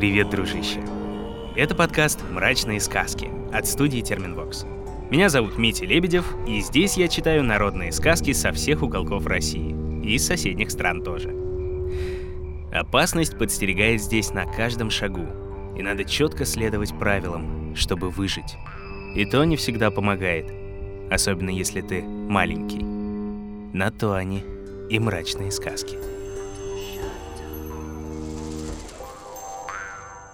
Привет, дружище! Это подкаст «Мрачные сказки» от студии Терминвокс. Меня зовут Митя Лебедев, и здесь я читаю народные сказки со всех уголков России и из соседних стран тоже. Опасность подстерегает здесь на каждом шагу, и надо четко следовать правилам, чтобы выжить. И то не всегда помогает, особенно если ты маленький. На то они и мрачные сказки.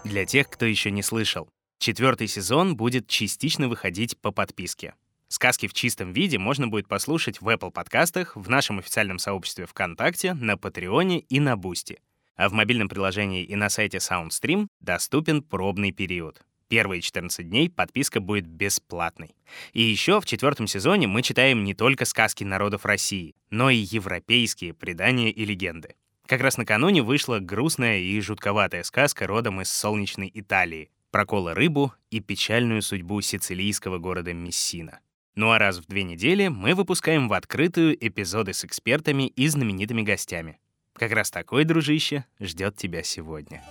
Для тех, кто еще не слышал, четвертый сезон будет частично выходить по подписке. Сказки в чистом виде можно будет послушать в Apple подкастах, в нашем официальном сообществе ВКонтакте, на Патреоне и на Бусти. А в мобильном приложении и на сайте SoundStream доступен пробный период. Первые 14 дней подписка будет бесплатной. И еще в четвертом сезоне мы читаем не только сказки народов России, но и европейские предания и легенды. Как раз накануне вышла грустная и жутковатая сказка родом из солнечной Италии про коло-рыбу и печальную судьбу сицилийского города Мессина. Ну а раз в две недели мы выпускаем в открытую эпизоды с экспертами и знаменитыми гостями. Как раз такой, дружище, ждет тебя сегодня.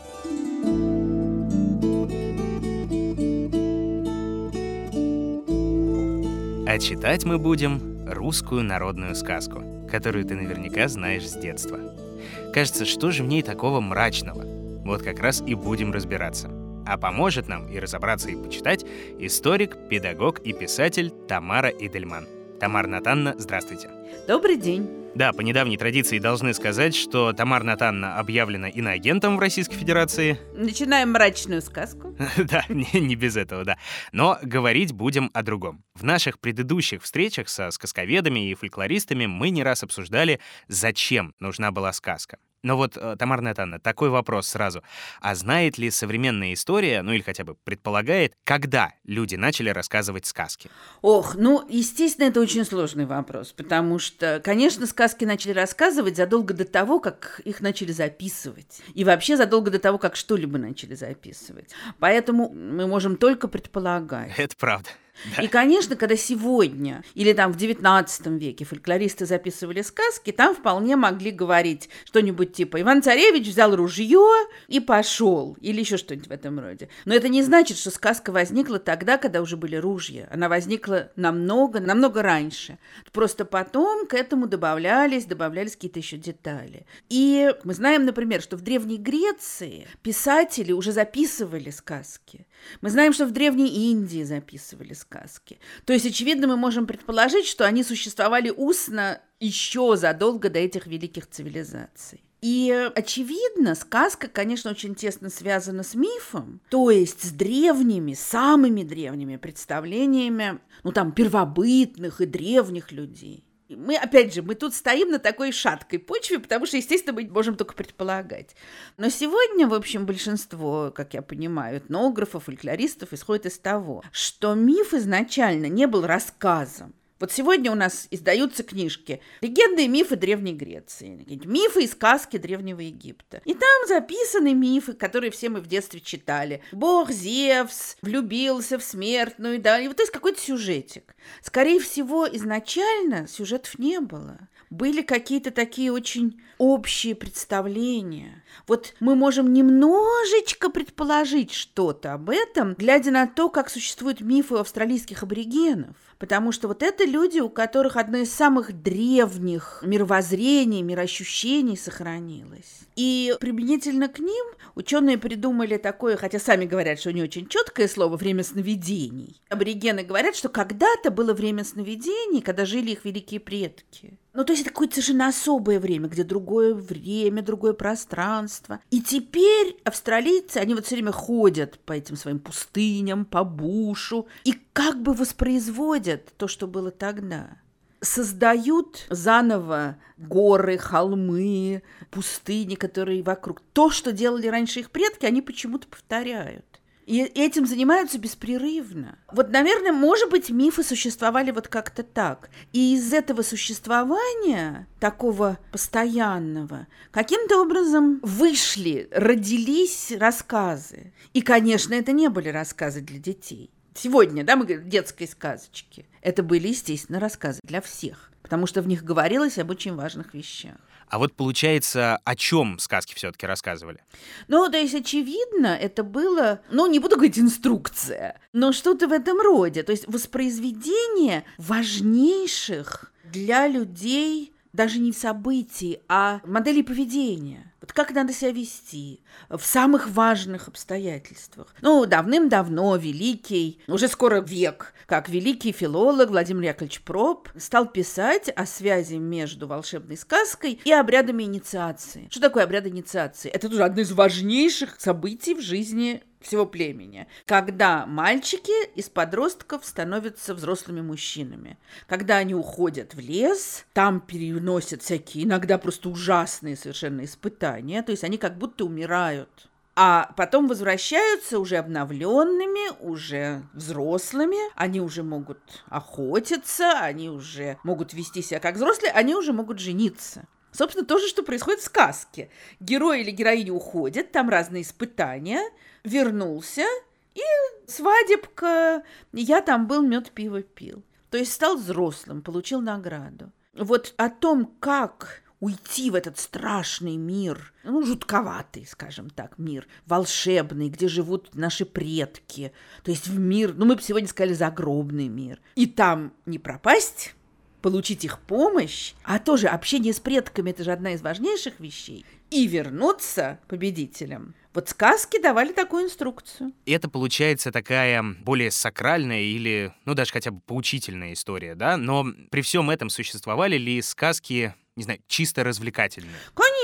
А читать мы будем русскую народную сказку, которую ты наверняка знаешь с детства — Кажется, что же в ней такого мрачного? Вот как раз и будем разбираться. А поможет нам и разобраться, и почитать историк, педагог и писатель Тамара Идельман. Тамара Натанна, здравствуйте. Добрый день. Да, по недавней традиции должны сказать, что Тамара Натанна объявлена иноагентом в Российской Федерации. Начинаем мрачную сказку. да, не, не без этого, да. Но говорить будем о другом. В наших предыдущих встречах со сказковедами и фольклористами мы не раз обсуждали, зачем нужна была сказка. Но вот, э, Тамара Натановна, такой вопрос сразу. А знает ли современная история, ну или хотя бы предполагает, когда люди начали рассказывать сказки? Ох, ну, естественно, это очень сложный вопрос, потому что, конечно, сказки начали рассказывать задолго до того, как их начали записывать. И вообще задолго до того, как что-либо начали записывать. Поэтому мы можем только предполагать. Это правда. Да. И, конечно, когда сегодня или там в XIX веке фольклористы записывали сказки, там вполне могли говорить что-нибудь типа «Иван Царевич взял ружье и пошел» или еще что-нибудь в этом роде. Но это не значит, что сказка возникла тогда, когда уже были ружья. Она возникла намного, намного раньше. Просто потом к этому добавлялись, добавлялись какие-то еще детали. И мы знаем, например, что в Древней Греции писатели уже записывали сказки. Мы знаем, что в Древней Индии записывали сказки. То есть, очевидно, мы можем предположить, что они существовали устно еще задолго до этих великих цивилизаций. И, очевидно, сказка, конечно, очень тесно связана с мифом, то есть с древними, самыми древними представлениями, ну, там, первобытных и древних людей. Мы, опять же, мы тут стоим на такой шаткой почве, потому что, естественно, мы можем только предполагать. Но сегодня, в общем, большинство, как я понимаю, этнографов, фольклористов исходит из того, что миф изначально не был рассказом, вот сегодня у нас издаются книжки «Легенды и мифы Древней Греции», «Мифы и сказки Древнего Египта». И там записаны мифы, которые все мы в детстве читали. Бог Зевс влюбился в смертную, да, и вот есть какой-то сюжетик. Скорее всего, изначально сюжетов не было. Были какие-то такие очень общие представления. Вот мы можем немножечко предположить что-то об этом, глядя на то, как существуют мифы австралийских аборигенов. Потому что вот это люди, у которых одно из самых древних мировоззрений, мироощущений сохранилось. И применительно к ним ученые придумали такое, хотя сами говорят, что не очень четкое слово «время сновидений». Аборигены говорят, что когда-то было время сновидений, когда жили их великие предки. Ну, то есть это какое-то совершенно особое время, где другое время, другое пространство. И теперь австралийцы, они вот все время ходят по этим своим пустыням, по бушу, и как бы воспроизводят то, что было тогда создают заново горы, холмы, пустыни, которые вокруг. То, что делали раньше их предки, они почему-то повторяют. И этим занимаются беспрерывно. Вот, наверное, может быть, мифы существовали вот как-то так. И из этого существования, такого постоянного, каким-то образом вышли, родились рассказы. И, конечно, это не были рассказы для детей. Сегодня, да, мы говорим детской сказочки. Это были, естественно, рассказы для всех потому что в них говорилось об очень важных вещах. А вот получается, о чем сказки все-таки рассказывали? Ну, то есть, очевидно, это было, ну, не буду говорить инструкция, но что-то в этом роде. То есть воспроизведение важнейших для людей даже не событий, а моделей поведения. Вот как надо себя вести в самых важных обстоятельствах. Ну, давным-давно великий, уже скоро век, как великий филолог Владимир Яковлевич Проб стал писать о связи между волшебной сказкой и обрядами инициации. Что такое обряд инициации? Это тоже одно из важнейших событий в жизни всего племени, когда мальчики из подростков становятся взрослыми мужчинами, когда они уходят в лес, там переносят всякие, иногда просто ужасные совершенно испытания, то есть они как будто умирают а потом возвращаются уже обновленными, уже взрослыми, они уже могут охотиться, они уже могут вести себя как взрослые, они уже могут жениться. Собственно, то же, что происходит в сказке. Герой или героиня уходят, там разные испытания, вернулся, и свадебка, я там был, мед пиво пил. То есть стал взрослым, получил награду. Вот о том, как уйти в этот страшный мир, ну, жутковатый, скажем так, мир, волшебный, где живут наши предки, то есть в мир, ну, мы бы сегодня сказали, загробный мир. И там не пропасть, получить их помощь, а тоже общение с предками – это же одна из важнейших вещей, и вернуться победителем. Вот сказки давали такую инструкцию. И это получается такая более сакральная или, ну, даже хотя бы поучительная история, да? Но при всем этом существовали ли сказки не знаю, чисто развлекательные. Конечно.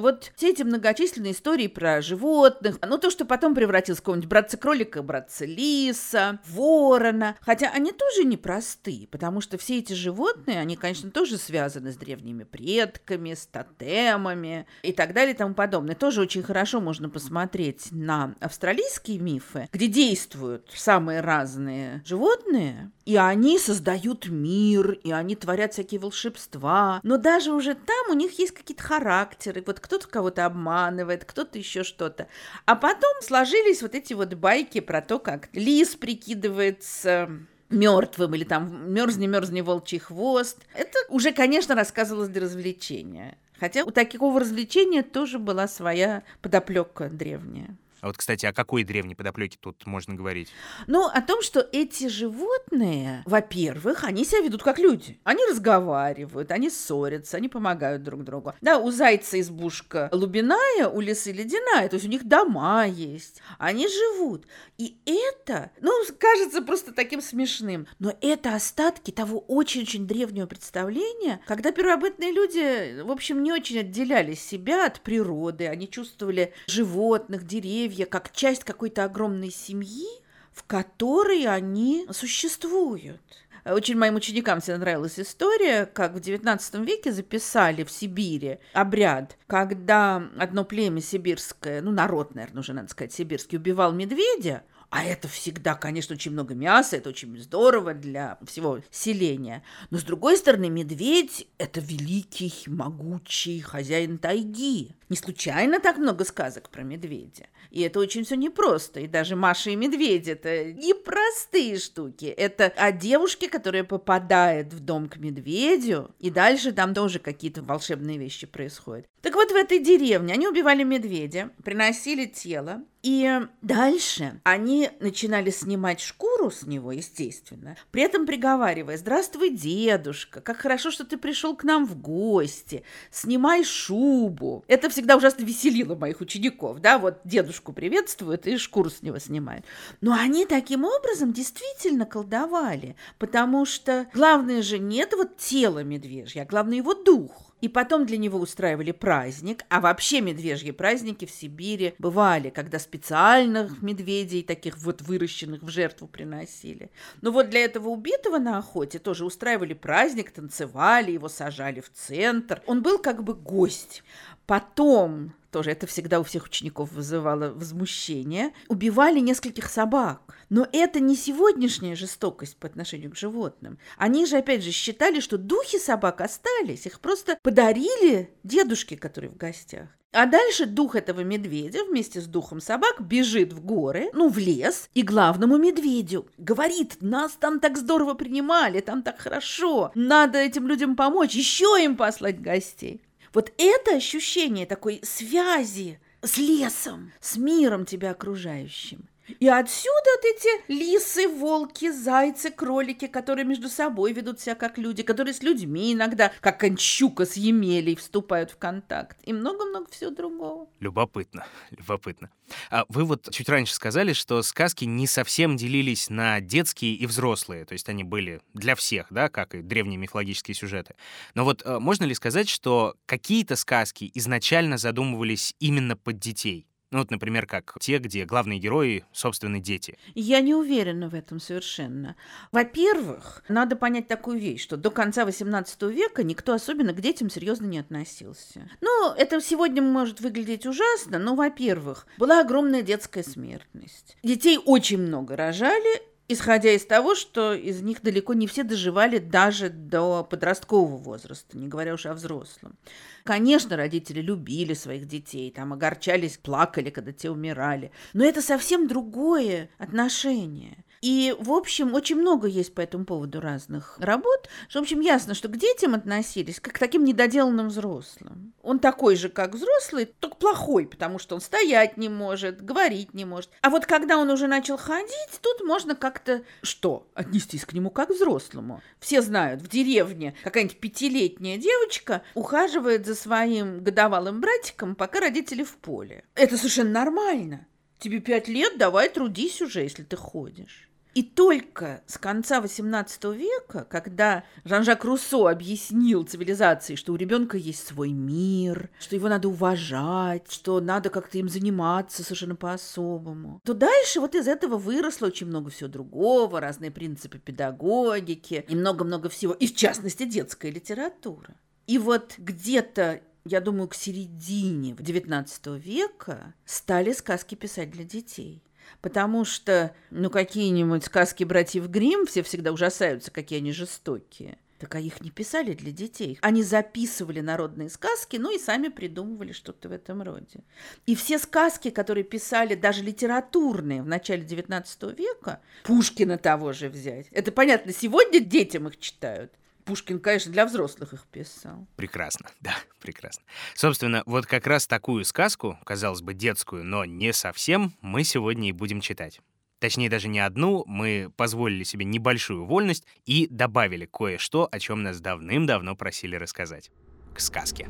Вот все эти многочисленные истории про животных, ну то, что потом превратилось в какого-нибудь братца-кролика, братца-лиса, ворона. Хотя они тоже непростые, потому что все эти животные, они, конечно, тоже связаны с древними предками, с тотемами и так далее и тому подобное. Тоже очень хорошо можно посмотреть на австралийские мифы, где действуют самые разные животные, и они создают мир, и они творят всякие волшебства. Но даже уже там у них есть какие-то характеры. Вот кто-то кого-то обманывает, кто-то еще что-то. А потом сложились вот эти вот байки про то, как лис прикидывается мертвым или там мерзни мерзни волчий хвост. Это уже, конечно, рассказывалось для развлечения. Хотя у такого развлечения тоже была своя подоплека древняя. А вот, кстати, о какой древней подоплеке тут можно говорить? Ну, о том, что эти животные, во-первых, они себя ведут как люди. Они разговаривают, они ссорятся, они помогают друг другу. Да, у зайца избушка лубиная, у лисы ледяная, то есть у них дома есть. Они живут. И это, ну, кажется просто таким смешным, но это остатки того очень-очень древнего представления, когда первобытные люди, в общем, не очень отделяли себя от природы, они чувствовали животных, деревьев, деревья как часть какой-то огромной семьи, в которой они существуют. Очень моим ученикам всегда нравилась история, как в XIX веке записали в Сибири обряд, когда одно племя сибирское, ну, народ, наверное, уже надо сказать, сибирский, убивал медведя, а это всегда, конечно, очень много мяса, это очень здорово для всего селения. Но, с другой стороны, медведь – это великий, могучий хозяин тайги. Не случайно так много сказок про медведя. И это очень все непросто. И даже Маша и медведь – это непростые штуки. Это о девушке, которая попадает в дом к медведю, и дальше там тоже какие-то волшебные вещи происходят. Так вот, в этой деревне они убивали медведя, приносили тело, и дальше они начинали снимать шкуру с него, естественно, при этом приговаривая, здравствуй, дедушка, как хорошо, что ты пришел к нам в гости, снимай шубу. Это всегда ужасно веселило моих учеников, да, вот дедушку приветствуют и шкуру с него снимают. Но они таким образом действительно колдовали, потому что главное же не это вот тело медвежье, а главное его дух. И потом для него устраивали праздник, а вообще медвежьи праздники в Сибири бывали, когда специальных медведей, таких вот выращенных в жертву приносили. Но вот для этого убитого на охоте тоже устраивали праздник, танцевали, его сажали в центр. Он был как бы гость. Потом тоже это всегда у всех учеников вызывало возмущение, убивали нескольких собак. Но это не сегодняшняя жестокость по отношению к животным. Они же, опять же, считали, что духи собак остались, их просто подарили дедушке, который в гостях. А дальше дух этого медведя вместе с духом собак бежит в горы, ну, в лес, и главному медведю говорит, нас там так здорово принимали, там так хорошо, надо этим людям помочь, еще им послать гостей. Вот это ощущение такой связи с лесом, с миром тебя окружающим. И отсюда вот эти лисы, волки, зайцы, кролики, которые между собой ведут себя как люди, которые с людьми иногда, как кончука с емелей, вступают в контакт. И много-много всего другого. Любопытно, любопытно. А вы вот чуть раньше сказали, что сказки не совсем делились на детские и взрослые, то есть они были для всех, да, как и древние мифологические сюжеты. Но вот э, можно ли сказать, что какие-то сказки изначально задумывались именно под детей? Ну вот, например, как те, где главные герои — собственные дети. Я не уверена в этом совершенно. Во-первых, надо понять такую вещь, что до конца XVIII века никто особенно к детям серьезно не относился. Ну, это сегодня может выглядеть ужасно, но, во-первых, была огромная детская смертность. Детей очень много рожали, исходя из того, что из них далеко не все доживали даже до подросткового возраста, не говоря уж о взрослом. Конечно, родители любили своих детей, там огорчались, плакали, когда те умирали, но это совсем другое отношение. И, в общем, очень много есть по этому поводу разных работ. В общем, ясно, что к детям относились как к таким недоделанным взрослым. Он такой же, как взрослый, только плохой, потому что он стоять не может, говорить не может. А вот когда он уже начал ходить, тут можно как-то что? Отнестись к нему как к взрослому. Все знают, в деревне какая-нибудь пятилетняя девочка ухаживает за своим годовалым братиком, пока родители в поле. Это совершенно нормально. Тебе пять лет, давай трудись уже, если ты ходишь. И только с конца XVIII века, когда Жан-Жак Руссо объяснил цивилизации, что у ребенка есть свой мир, что его надо уважать, что надо как-то им заниматься совершенно по-особому, то дальше вот из этого выросло очень много всего другого, разные принципы педагогики и много-много всего, и в частности детская литература. И вот где-то я думаю, к середине XIX века стали сказки писать для детей. Потому что, ну, какие-нибудь сказки братьев Гримм все всегда ужасаются, какие они жестокие. Так а их не писали для детей. Они записывали народные сказки, ну и сами придумывали что-то в этом роде. И все сказки, которые писали даже литературные в начале XIX века, Пушкина того же взять. Это понятно, сегодня детям их читают. Пушкин, конечно, для взрослых их писал. Прекрасно, да, прекрасно. Собственно, вот как раз такую сказку, казалось бы, детскую, но не совсем, мы сегодня и будем читать. Точнее, даже не одну, мы позволили себе небольшую вольность и добавили кое-что, о чем нас давным-давно просили рассказать. К сказке.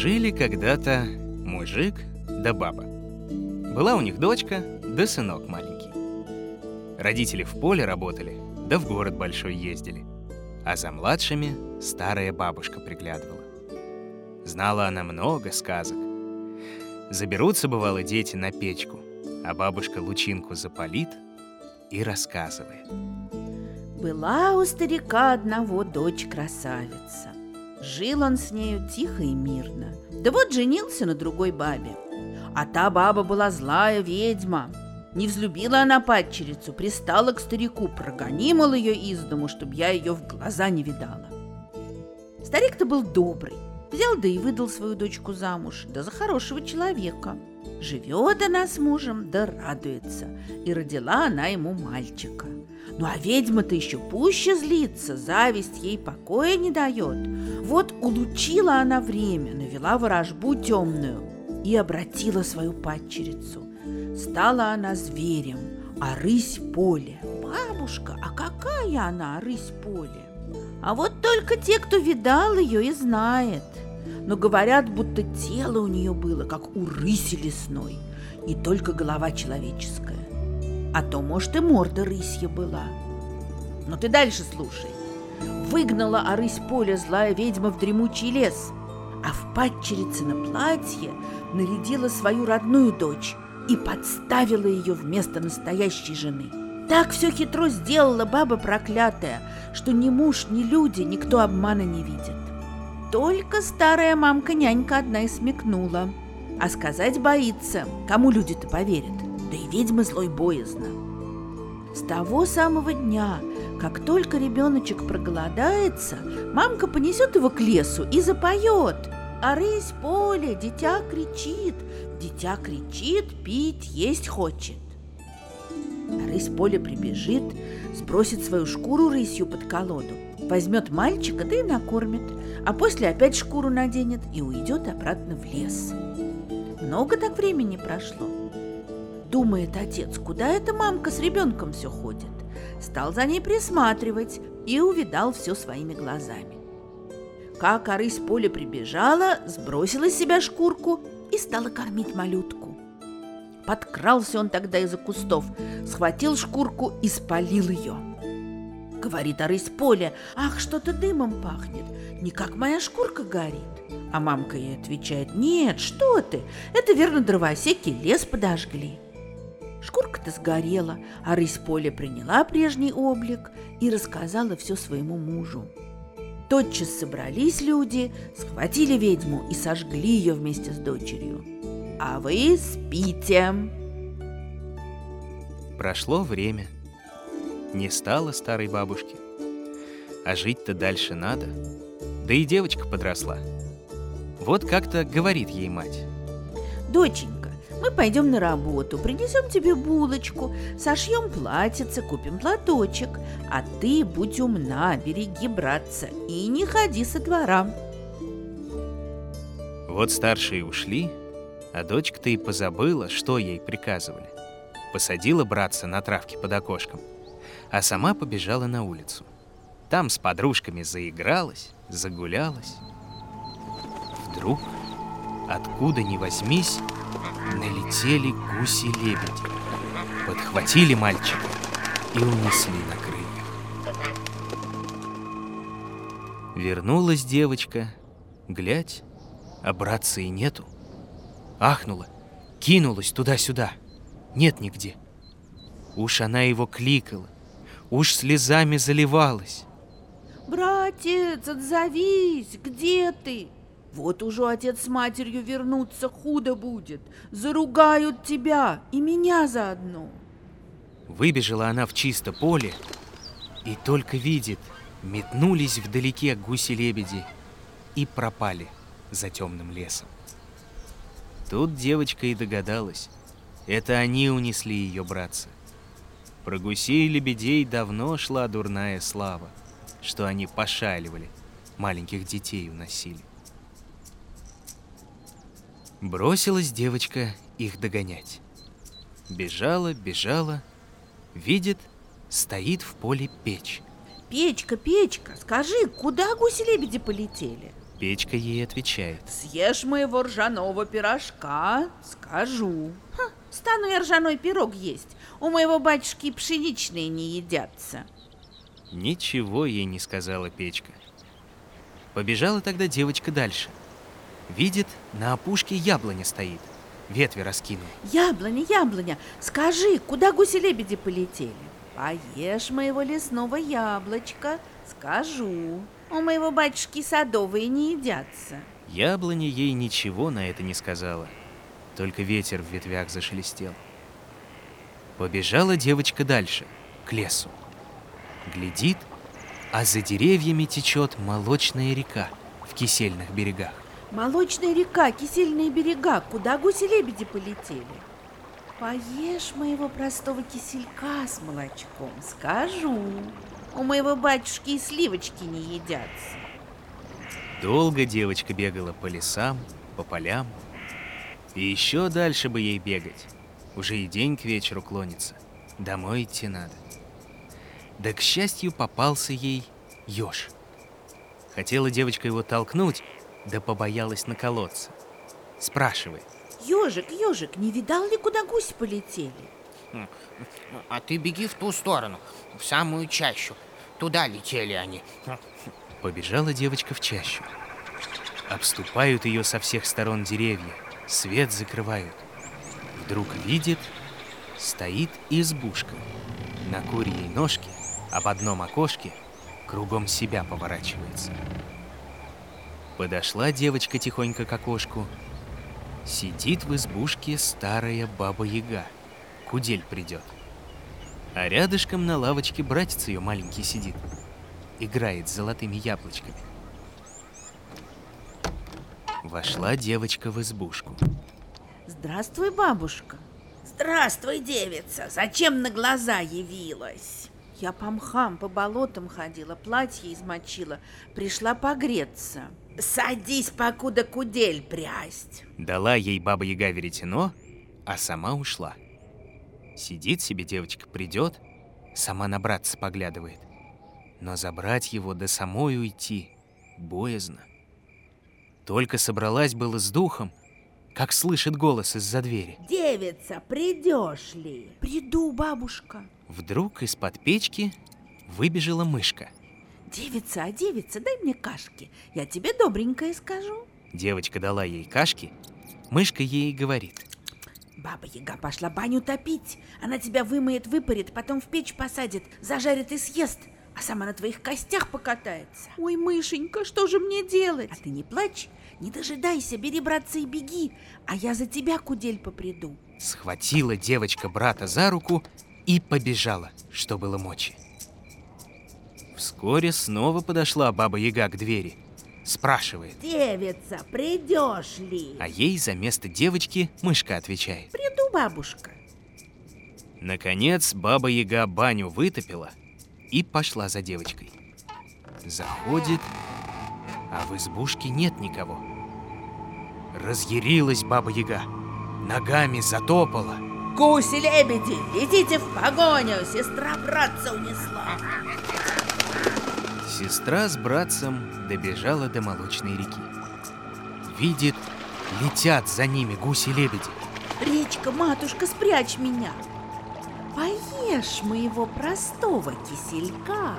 Жили когда-то мужик да баба. Была у них дочка да сынок маленький. Родители в поле работали, да в город большой ездили. А за младшими старая бабушка приглядывала. Знала она много сказок. Заберутся, бывало, дети на печку, а бабушка лучинку запалит и рассказывает. Была у старика одного дочь красавица. Жил он с нею тихо и мирно. Да вот женился на другой бабе. А та баба была злая ведьма. Не взлюбила она падчерицу, пристала к старику, прогонимал ее из дому, чтобы я ее в глаза не видала. Старик-то был добрый, взял да и выдал свою дочку замуж, да за хорошего человека. Живет она с мужем, да радуется, и родила она ему мальчика – ну а ведьма-то еще пуще злится, зависть ей покоя не дает. Вот улучила она время, навела ворожбу темную и обратила свою падчерицу. Стала она зверем, а рысь поле. Бабушка, а какая она, рысь поле? А вот только те, кто видал ее, и знает. Но говорят, будто тело у нее было, как у рыси лесной, и только голова человеческая а то, может, и морда рысья была. Но ты дальше слушай. Выгнала орысь поля злая ведьма в дремучий лес, а в падчерице на платье нарядила свою родную дочь и подставила ее вместо настоящей жены. Так все хитро сделала баба проклятая, что ни муж, ни люди никто обмана не видит. Только старая мамка-нянька одна и смекнула, а сказать боится, кому люди-то поверят. Да и ведьмы злой боязно. С того самого дня, как только ребеночек проголодается, мамка понесет его к лесу и запоет. А рысь поле, дитя кричит, дитя кричит, пить, есть хочет. А рысь поле прибежит, сбросит свою шкуру рысью под колоду, возьмет мальчика, да и накормит, а после опять шкуру наденет и уйдет обратно в лес. Много так времени прошло. Думает отец, куда эта мамка с ребенком все ходит. Стал за ней присматривать и увидал все своими глазами. Как орысь поле прибежала, сбросила с себя шкурку и стала кормить малютку. Подкрался он тогда из-за кустов, схватил шкурку и спалил ее. Говорит орысь поле, ах, что-то дымом пахнет, не как моя шкурка горит. А мамка ей отвечает, нет, что ты, это верно дровосеки лес подожгли. Шкурка-то сгорела, а рысь поля приняла прежний облик и рассказала все своему мужу. Тотчас собрались люди, схватили ведьму и сожгли ее вместе с дочерью. А вы спите. Прошло время. Не стало старой бабушки. А жить-то дальше надо. Да и девочка подросла. Вот как-то говорит ей мать. Доченька, мы пойдем на работу, принесем тебе булочку, сошьем платьице, купим платочек, а ты будь умна, береги братца и не ходи со двора. Вот старшие ушли, а дочка-то и позабыла, что ей приказывали. Посадила братца на травке под окошком, а сама побежала на улицу. Там с подружками заигралась, загулялась. Вдруг, откуда ни возьмись, налетели гуси-лебеди, подхватили мальчика и унесли на крыльях. Вернулась девочка, глядь, а братца и нету. Ахнула, кинулась туда-сюда, нет нигде. Уж она его кликала, уж слезами заливалась. Братец, отзовись, где ты? Вот уже отец с матерью вернуться худо будет. Заругают тебя и меня заодно. Выбежала она в чисто поле и только видит, метнулись вдалеке гуси-лебеди и пропали за темным лесом. Тут девочка и догадалась. Это они унесли ее братца. Про гусей и лебедей давно шла дурная слава, что они пошаливали, маленьких детей уносили. Бросилась девочка их догонять. Бежала, бежала, видит, стоит в поле печь. Печка, печка, скажи, куда гуси-лебеди полетели? Печка ей отвечает. Съешь моего ржаного пирожка, скажу. Ха, стану я ржаной пирог есть. У моего батюшки пшеничные не едятся. Ничего ей не сказала печка. Побежала тогда девочка дальше. Видит, на опушке яблоня стоит. Ветви раскинул. Яблоня, яблоня, скажи, куда гуси-лебеди полетели? Поешь моего лесного яблочка, скажу. У моего батюшки садовые не едятся. Яблоня ей ничего на это не сказала. Только ветер в ветвях зашелестел. Побежала девочка дальше, к лесу. Глядит, а за деревьями течет молочная река в кисельных берегах. Молочная река, кисельные берега, куда гуси-лебеди полетели? Поешь моего простого киселька с молочком, скажу. У моего батюшки и сливочки не едятся. Долго девочка бегала по лесам, по полям. И еще дальше бы ей бегать. Уже и день к вечеру клонится. Домой идти надо. Да, к счастью, попался ей еж. Хотела девочка его толкнуть, да побоялась наколоться. Спрашивает. Ежик, ежик, не видал ли, куда гуси полетели? А ты беги в ту сторону, в самую чащу. Туда летели они. Побежала девочка в чащу. Обступают ее со всех сторон деревья, свет закрывают. Вдруг видит, стоит избушка. На курьей ножке, об одном окошке, кругом себя поворачивается. Подошла девочка тихонько к окошку. Сидит в избушке старая баба-яга, кудель придет. А рядышком на лавочке братец ее маленький сидит. Играет с золотыми яблочками. Вошла девочка в избушку. Здравствуй, бабушка. Здравствуй, девица. Зачем на глаза явилась? Я по мхам, по болотам ходила, платье измочила, пришла погреться. Садись, покуда кудель прясть. Дала ей баба Яга веретено, а сама ушла. Сидит себе девочка, придет, сама на братца поглядывает. Но забрать его до самой уйти боязно. Только собралась было с духом, как слышит голос из-за двери. Девица, придешь ли? Приду, бабушка. Вдруг из-под печки выбежала мышка. Девица, а девица, дай мне кашки, я тебе добренькое скажу. Девочка дала ей кашки, мышка ей говорит. Баба Яга пошла баню топить. Она тебя вымоет, выпарит, потом в печь посадит, зажарит и съест, а сама на твоих костях покатается. Ой, мышенька, что же мне делать? А ты не плачь, не дожидайся, бери братца и беги, а я за тебя, кудель, поприду. Схватила девочка брата за руку и побежала, что было мочи. Вскоре снова подошла баба Яга к двери. Спрашивает, Девица, придешь ли? а ей за место девочки мышка отвечает. Приду, бабушка. Наконец баба Яга баню вытопила и пошла за девочкой. Заходит, а в избушке нет никого. Разъярилась баба Яга, ногами затопала. Гуси-лебеди, идите в погоню, сестра братца унесла. Сестра с братцем добежала до молочной реки. Видит, летят за ними гуси-лебеди. Речка, матушка, спрячь меня. Поешь моего простого киселька.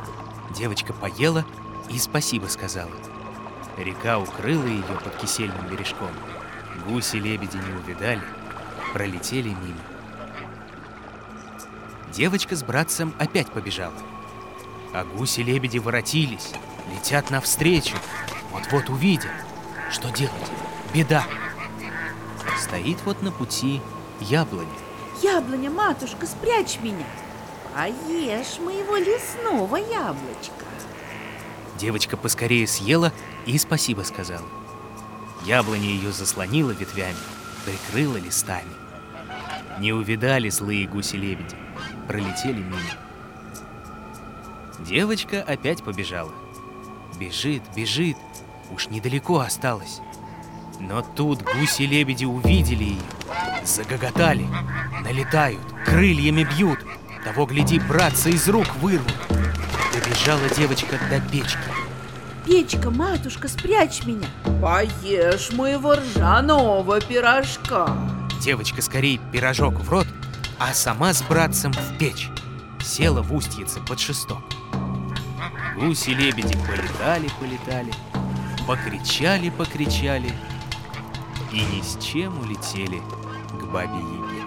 Девочка поела и спасибо сказала. Река укрыла ее под кисельным бережком. Гуси-лебеди не увидали, пролетели мимо. Девочка с братцем опять побежала. А гуси-лебеди воротились, летят навстречу. Вот-вот увидят. Что делать? Беда. Стоит вот на пути яблоня. Яблоня, матушка, спрячь меня. Поешь моего лесного яблочка. Девочка поскорее съела и спасибо сказала. Яблоня ее заслонила ветвями, прикрыла листами. Не увидали злые гуси-лебеди, пролетели мимо. Девочка опять побежала. Бежит, бежит, уж недалеко осталось. Но тут гуси-лебеди увидели ее, загоготали, налетают, крыльями бьют. Того, гляди, братца из рук вырвут. Добежала девочка до печки. Печка, матушка, спрячь меня. Поешь моего ржаного пирожка. Девочка скорее пирожок в рот, а сама с братцем в печь. Села в устьице под шесток. Гуси-лебеди полетали, полетали, покричали-покричали и ни с чем улетели к бабе Яге.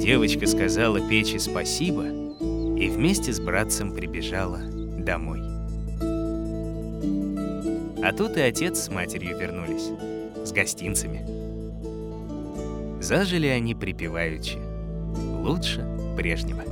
Девочка сказала печи спасибо и вместе с братцем прибежала домой. А тут и отец с матерью вернулись с гостинцами. Зажили они припеваючи, лучше прежнего.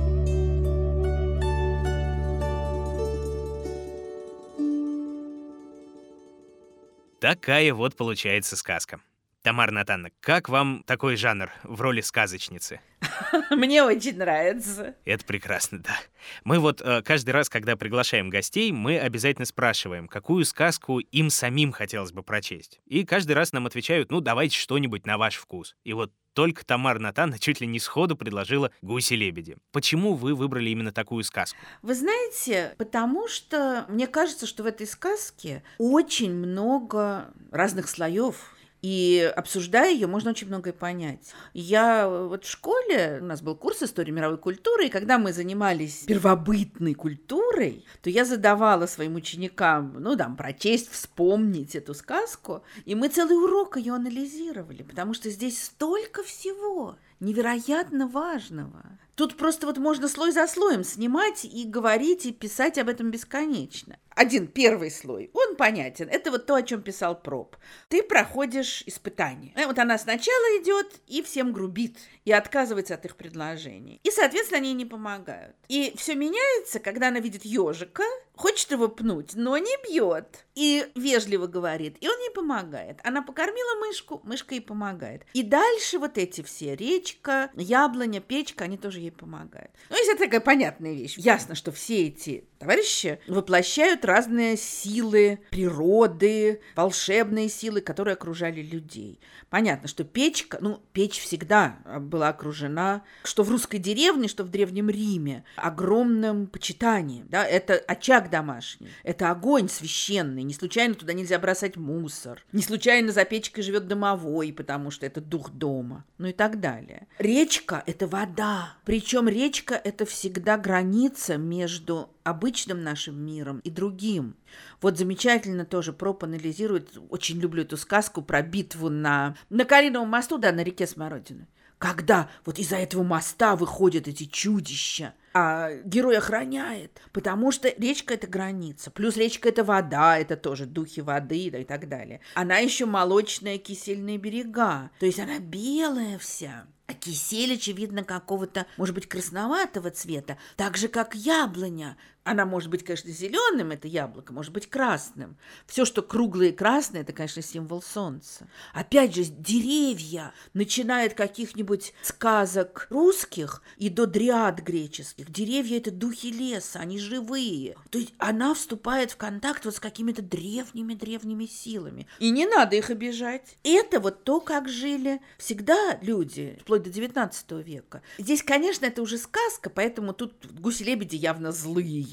Такая вот получается сказка. Тамара Натановна, как вам такой жанр в роли сказочницы? Мне очень нравится. Это прекрасно, да. Мы вот э, каждый раз, когда приглашаем гостей, мы обязательно спрашиваем, какую сказку им самим хотелось бы прочесть. И каждый раз нам отвечают, ну, давайте что-нибудь на ваш вкус. И вот только Тамара Натановна чуть ли не сходу предложила «Гуси-лебеди». Почему вы выбрали именно такую сказку? Вы знаете, потому что мне кажется, что в этой сказке очень много разных слоев. И обсуждая ее, можно очень многое понять. Я вот в школе, у нас был курс истории мировой культуры, и когда мы занимались первобытной культурой, то я задавала своим ученикам, ну, там, прочесть, вспомнить эту сказку, и мы целый урок ее анализировали, потому что здесь столько всего невероятно важного. Тут просто вот можно слой за слоем снимать и говорить, и писать об этом бесконечно. один первый слой, он понятен. Это вот то, о чем писал Проб. Ты проходишь испытание. Э, Вот она сначала идет и всем грубит, и отказывается от их предложений. И, соответственно, они не помогают. И все меняется, когда она видит ежика, хочет его пнуть, но не бьет. И вежливо говорит, и он ей помогает. Она покормила мышку, мышка ей помогает. И дальше вот эти все, речка, яблоня, печка, они тоже ей помогают. Ну, если это такая понятная вещь. Ясно, что все эти товарищи воплощают разные силы природы, волшебные силы, которые окружали людей. Понятно, что печка, ну, печь всегда была окружена, что в русской деревне, что в Древнем Риме, огромным почитанием. Да? Это очаг домашний, это огонь священный, не случайно туда нельзя бросать мусор, не случайно за печкой живет домовой, потому что это дух дома, ну и так далее. Речка – это вода, причем речка – это всегда граница между обычным нашим миром и другим. Вот замечательно тоже Проп анализирует, очень люблю эту сказку про битву на, на Калиновом мосту, да, на реке Смородины. Когда вот из-за этого моста выходят эти чудища, а герой охраняет, потому что речка – это граница. Плюс речка – это вода, это тоже духи воды да, и так далее. Она еще молочная, кисельные берега, то есть она белая вся. А кисель, очевидно, какого-то, может быть, красноватого цвета, так же, как яблоня. Она может быть, конечно, зеленым, это яблоко, может быть, красным. Все, что круглое и красное, это, конечно, символ солнца. Опять же, деревья, начиная от каких-нибудь сказок русских и до дриад греческих. Деревья – это духи леса, они живые. То есть она вступает в контакт вот с какими-то древними-древними силами. И не надо их обижать. Это вот то, как жили всегда люди, вплоть до 19 века. Здесь, конечно, это уже сказка, поэтому тут гуси-лебеди явно злые.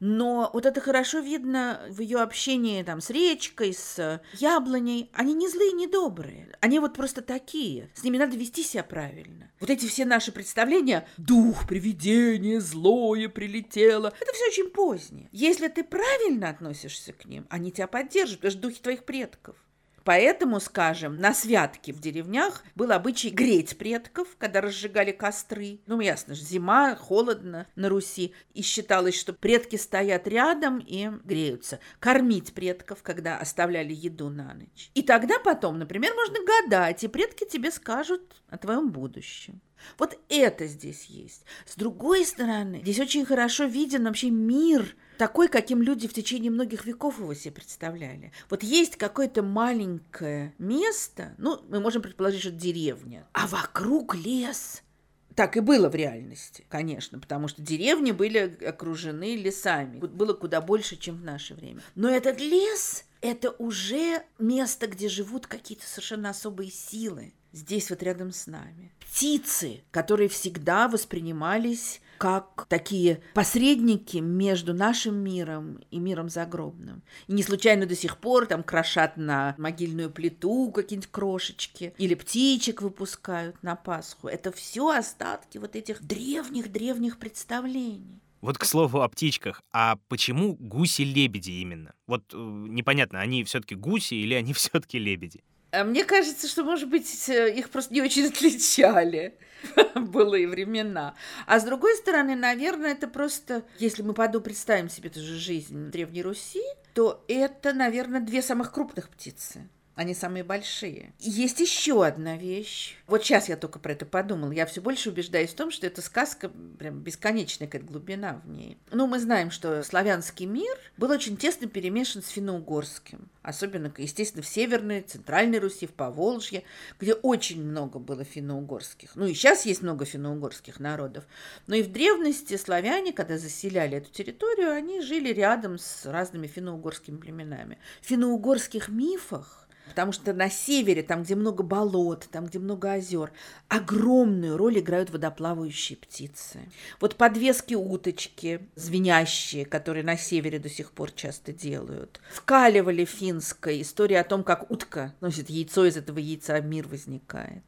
Но вот это хорошо видно в ее общении там с речкой, с яблоней. Они не злые, не добрые. Они вот просто такие. С ними надо вести себя правильно. Вот эти все наши представления «дух, привидение, злое прилетело» – это все очень позднее. Если ты правильно относишься к ним, они тебя поддержат, потому что духи твоих предков. Поэтому, скажем, на святке в деревнях был обычай греть предков, когда разжигали костры. Ну, ясно же, зима, холодно на Руси. И считалось, что предки стоят рядом и греются. Кормить предков, когда оставляли еду на ночь. И тогда потом, например, можно гадать, и предки тебе скажут о твоем будущем. Вот это здесь есть. С другой стороны, здесь очень хорошо виден вообще мир такой, каким люди в течение многих веков его себе представляли. Вот есть какое-то маленькое место, ну, мы можем предположить, что деревня, а вокруг лес. Так и было в реальности, конечно, потому что деревни были окружены лесами. Было куда больше, чем в наше время. Но этот лес – это уже место, где живут какие-то совершенно особые силы. Здесь вот рядом с нами. Птицы, которые всегда воспринимались как такие посредники между нашим миром и миром загробным. И не случайно до сих пор там крошат на могильную плиту какие-нибудь крошечки или птичек выпускают на Пасху. Это все остатки вот этих древних-древних представлений. Вот к слову о птичках. А почему гуси-лебеди именно? Вот э, непонятно, они все-таки гуси или они все-таки лебеди? А мне кажется, что, может быть, их просто не очень отличали былые времена. А с другой стороны, наверное, это просто, если мы поду представим себе ту же жизнь в Древней Руси, то это, наверное, две самых крупных птицы. Они самые большие. Есть еще одна вещь. Вот сейчас я только про это подумала. Я все больше убеждаюсь в том, что эта сказка прям бесконечная какая-то глубина в ней. Ну, мы знаем, что славянский мир был очень тесно перемешан с финно-угорским. Особенно, естественно, в Северной, Центральной Руси, в Поволжье, где очень много было финно-угорских. Ну, и сейчас есть много финно-угорских народов. Но и в древности славяне, когда заселяли эту территорию, они жили рядом с разными финно-угорскими племенами. В финно-угорских мифах Потому что на севере, там, где много болот, там, где много озер, огромную роль играют водоплавающие птицы. Вот подвески уточки, звенящие, которые на севере до сих пор часто делают. Вкаливали финская история о том, как утка носит яйцо, из этого яйца мир возникает.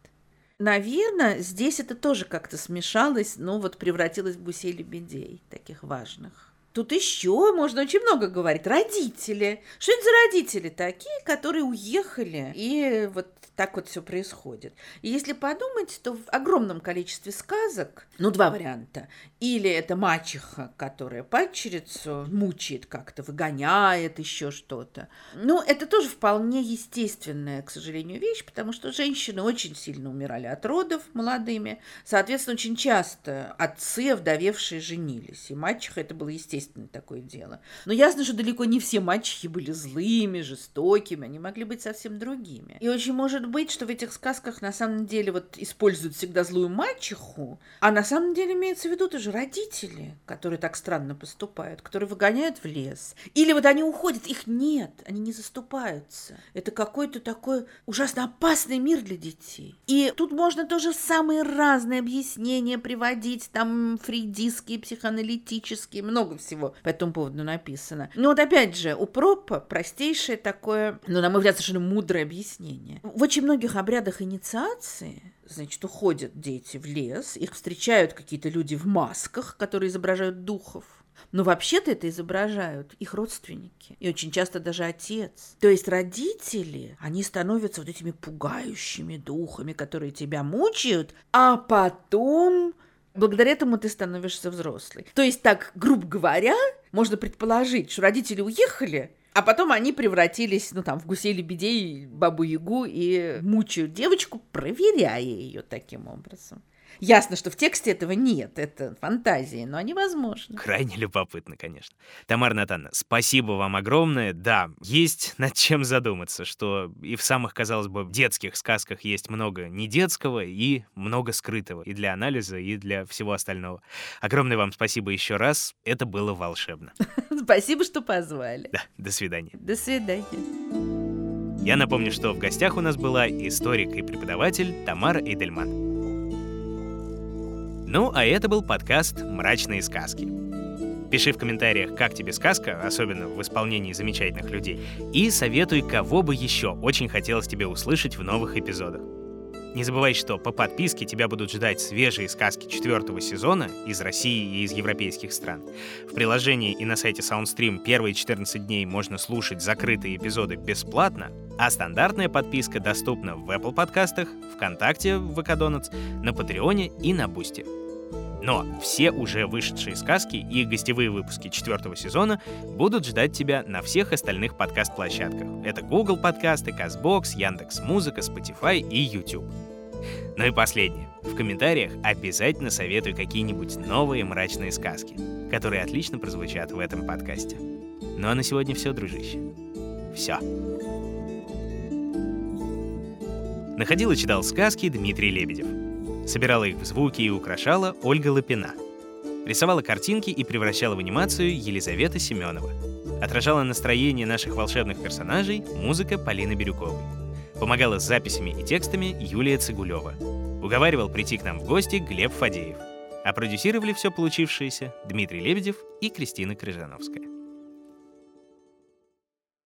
Наверное, здесь это тоже как-то смешалось, но вот превратилось в гусей-лебедей, таких важных. Тут еще можно очень много говорить. Родители. Что это за родители такие, которые уехали? И вот так вот все происходит. И если подумать, то в огромном количестве сказок, ну, два варианта. Или это мачеха, которая падчерицу мучает как-то, выгоняет еще что-то. Ну, это тоже вполне естественная, к сожалению, вещь, потому что женщины очень сильно умирали от родов молодыми. Соответственно, очень часто отцы, овдовевшие, женились. И мачеха это было естественное такое дело. Но ясно, что далеко не все мачехи были злыми, жестокими. Они могли быть совсем другими. И очень может быть, что в этих сказках на самом деле вот используют всегда злую мачеху, а на самом деле имеется в виду тоже родители, которые так странно поступают, которые выгоняют в лес. Или вот они уходят, их нет, они не заступаются. Это какой-то такой ужасно опасный мир для детей. И тут можно тоже самые разные объяснения приводить, там фрейдистские, психоаналитические, много всего по этому поводу написано. Но вот опять же, у Пропа простейшее такое, ну, на мой взгляд, совершенно мудрое объяснение. В очень многих обрядах инициации значит, уходят дети в лес, их встречают какие-то люди в масках, которые изображают духов. Но вообще-то это изображают их родственники. И очень часто даже отец. То есть родители, они становятся вот этими пугающими духами, которые тебя мучают, а потом Благодаря этому ты становишься взрослый. То есть так, грубо говоря, можно предположить, что родители уехали, а потом они превратились, ну, там, в гусей-лебедей, бабу-ягу и мучают девочку, проверяя ее таким образом. Ясно, что в тексте этого нет, это фантазии, но они возможны. Крайне любопытно, конечно. Тамара Натановна, спасибо вам огромное. Да, есть над чем задуматься, что и в самых, казалось бы, детских сказках есть много недетского и много скрытого и для анализа, и для всего остального. Огромное вам спасибо еще раз. Это было волшебно. Спасибо, что позвали. Да, до свидания. До свидания. Я напомню, что в гостях у нас была историк и преподаватель Тамара Эйдельман. Ну, а это был подкаст «Мрачные сказки». Пиши в комментариях, как тебе сказка, особенно в исполнении замечательных людей, и советуй, кого бы еще очень хотелось тебе услышать в новых эпизодах. Не забывай, что по подписке тебя будут ждать свежие сказки четвертого сезона из России и из европейских стран. В приложении и на сайте SoundStream первые 14 дней можно слушать закрытые эпизоды бесплатно, а стандартная подписка доступна в Apple подкастах, ВКонтакте в VK Donut, на Патреоне и на Бусти. Но все уже вышедшие сказки и гостевые выпуски четвертого сезона будут ждать тебя на всех остальных подкаст-площадках. Это Google подкасты, CastBox, Яндекс Музыка, Spotify и YouTube. Ну и последнее. В комментариях обязательно советуй какие-нибудь новые мрачные сказки, которые отлично прозвучат в этом подкасте. Ну а на сегодня все, дружище. Все. Находил и читал сказки Дмитрий Лебедев. Собирала их в звуки и украшала Ольга Лапина. Рисовала картинки и превращала в анимацию Елизавета Семенова. Отражала настроение наших волшебных персонажей музыка Полины Бирюковой. Помогала с записями и текстами Юлия Цигулева. Уговаривал прийти к нам в гости Глеб Фадеев. А продюсировали все получившееся Дмитрий Лебедев и Кристина Крыжановская.